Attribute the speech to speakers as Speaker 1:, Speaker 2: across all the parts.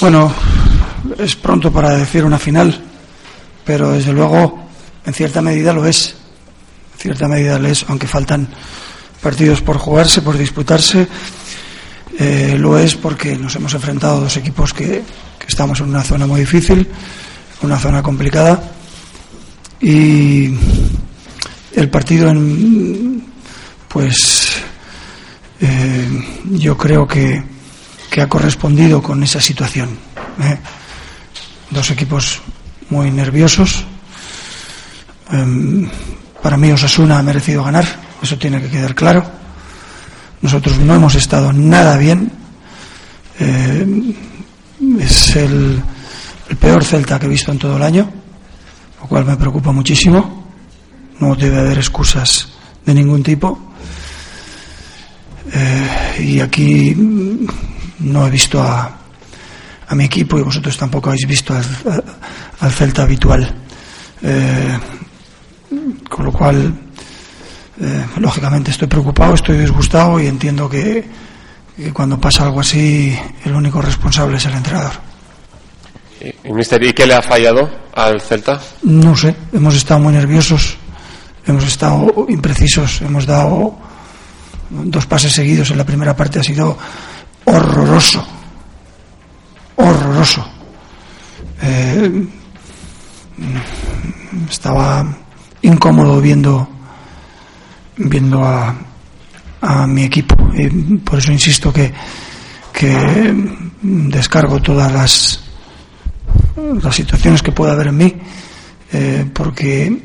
Speaker 1: Bueno, es pronto para decir una final, pero desde luego en cierta medida lo es. En cierta medida lo es, aunque faltan partidos por jugarse, por disputarse. Eh, lo es porque nos hemos enfrentado a dos equipos que, estamos en una zona muy difícil, una zona complicada. Y el partido en, pues eh, yo creo que, que, ha correspondido con esa situación. ¿eh? Dos equipos muy nerviosos. Eh, para mí Osasuna ha merecido ganar, eso tiene que quedar claro. Nosotros no hemos estado nada bien. Eh, es el, el peor Celta que he visto en todo el año, lo cual me preocupa muchísimo. No debe haber excusas de ningún tipo. Eh, y aquí no he visto a, a, mi equipo y vosotros tampoco habéis visto al, al Celta habitual. Eh, con lo cual, eh, lógicamente estoy preocupado, estoy disgustado y entiendo que, que, cuando pasa algo así, el único responsable es el entrenador.
Speaker 2: ¿Y, mister, ¿y qué le ha fallado al Celta?
Speaker 1: No sé, hemos estado muy nerviosos, hemos estado imprecisos, hemos dado dos pases seguidos en la primera parte ha sido horroroso, horroroso. Eh, estaba incómodo viendo viendo a, mi equipo y por eso insisto que, que descargo todas las las situaciones que pueda haber en mí eh, porque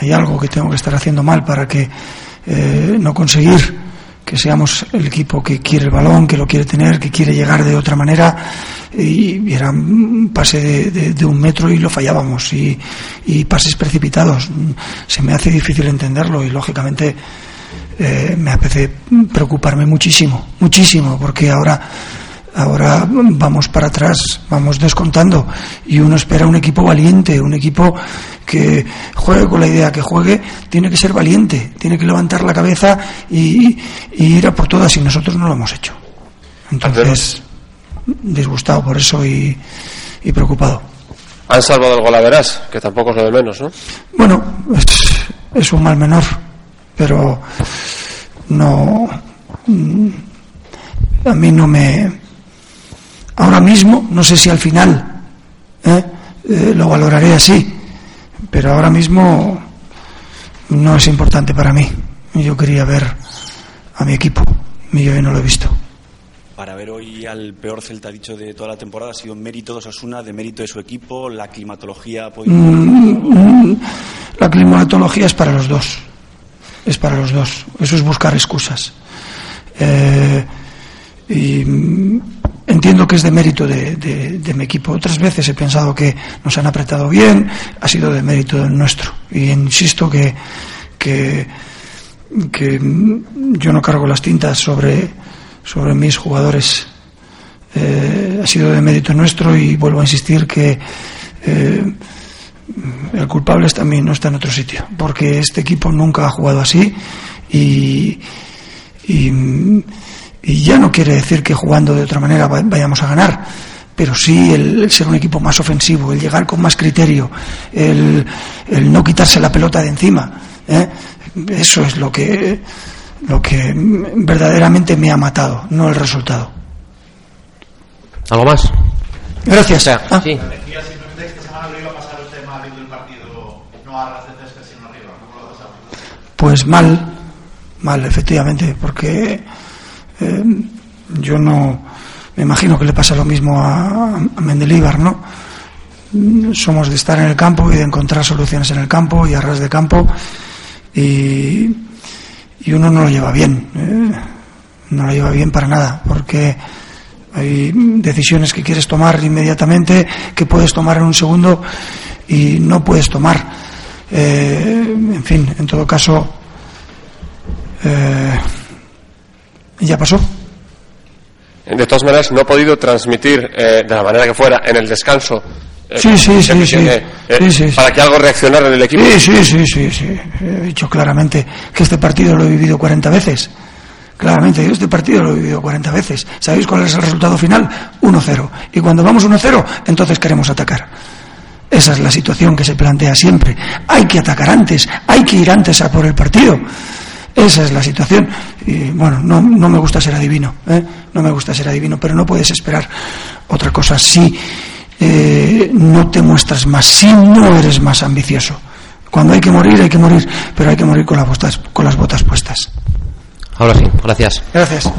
Speaker 1: hay algo que tengo que estar haciendo mal para que eh, no conseguir que seamos el equipo que quiere el balón, que lo quiere tener, que quiere llegar de otra manera y, era un pase de, de, un metro y lo fallábamos y, y, pases precipitados. Se me hace difícil entenderlo y lógicamente eh, me hace preocuparme muchísimo, muchísimo, porque ahora ahora vamos para atrás, vamos descontando y uno espera un equipo valiente, un equipo que juegue con la idea que juegue, tiene que ser valiente, tiene que levantar la cabeza y, y ir a por todas y nosotros no lo hemos hecho. Entonces, disgustado por eso y, y preocupado.
Speaker 2: Han salvado el golaveras, que tampoco es lo de menos, ¿no?
Speaker 1: Bueno, es, es un mal menor, pero no. A mí no me mismo, no sé si al final ¿eh? Eh, lo valoraré así, pero ahora mismo no es importante para mí. Yo quería ver a mi equipo y yo no lo he visto.
Speaker 3: Para ver hoy al peor Celta dicho de toda la temporada, ¿ha sido mérito de Osasuna, de mérito de su equipo, la climatología?
Speaker 1: Podido... Mm, la climatología es para los dos, es para los dos. Eso es buscar excusas. Eh, y entiendo que es de mérito de, mi equipo. Otras veces he pensado que nos han apretado bien, ha sido de mérito nuestro. Y insisto que, que, yo no cargo las tintas sobre, sobre mis jugadores. Eh, ha sido de mérito nuestro y vuelvo a insistir que eh, el culpable también no está en otro sitio, porque este equipo nunca ha jugado así y y ya no quiere decir que jugando de otra manera vayamos a ganar, pero sí el, el ser un equipo más ofensivo, el llegar con más criterio, el, el no quitarse la pelota de encima. ¿eh? Eso es lo que, lo que verdaderamente me ha matado, no el resultado.
Speaker 4: ¿Algo más?
Speaker 1: Gracias.
Speaker 4: Ah. Sí.
Speaker 1: Pues mal, mal, efectivamente, porque eh, yo no me imagino que le pasa lo mismo a, a Mendelibar, ¿no? Somos de estar en el campo y de encontrar soluciones en el campo y a ras de campo y, y uno no lo lleva bien, ¿eh? no lo lleva bien para nada, porque hay decisiones que quieres tomar inmediatamente, que puedes tomar en un segundo y no puedes tomar. Eh, en fin, en todo caso, ya pasó.
Speaker 2: De todas maneras, no he podido transmitir eh, de la manera que fuera en el descanso.
Speaker 1: Eh, sí, sí, sí, sí.
Speaker 2: Eh,
Speaker 1: sí, sí,
Speaker 2: para que algo reaccionara en el equipo.
Speaker 1: Sí, sí, sí, sí, sí. He dicho claramente que este partido lo he vivido 40 veces. Claramente, yo este partido lo he vivido 40 veces. ¿Sabéis cuál es el resultado final? 1-0. Y cuando vamos 1-0, entonces queremos atacar. Esa es la situación que se plantea siempre. Hay que atacar antes, hay que ir antes a por el partido. Esa es la situación. Y bueno, no, no me gusta ser adivino, ¿eh? no me gusta ser adivino, pero no puedes esperar otra cosa si eh, no te muestras más, si no eres más ambicioso. Cuando hay que morir, hay que morir, pero hay que morir con las botas, con las botas puestas.
Speaker 4: Ahora sí, gracias.
Speaker 1: Gracias.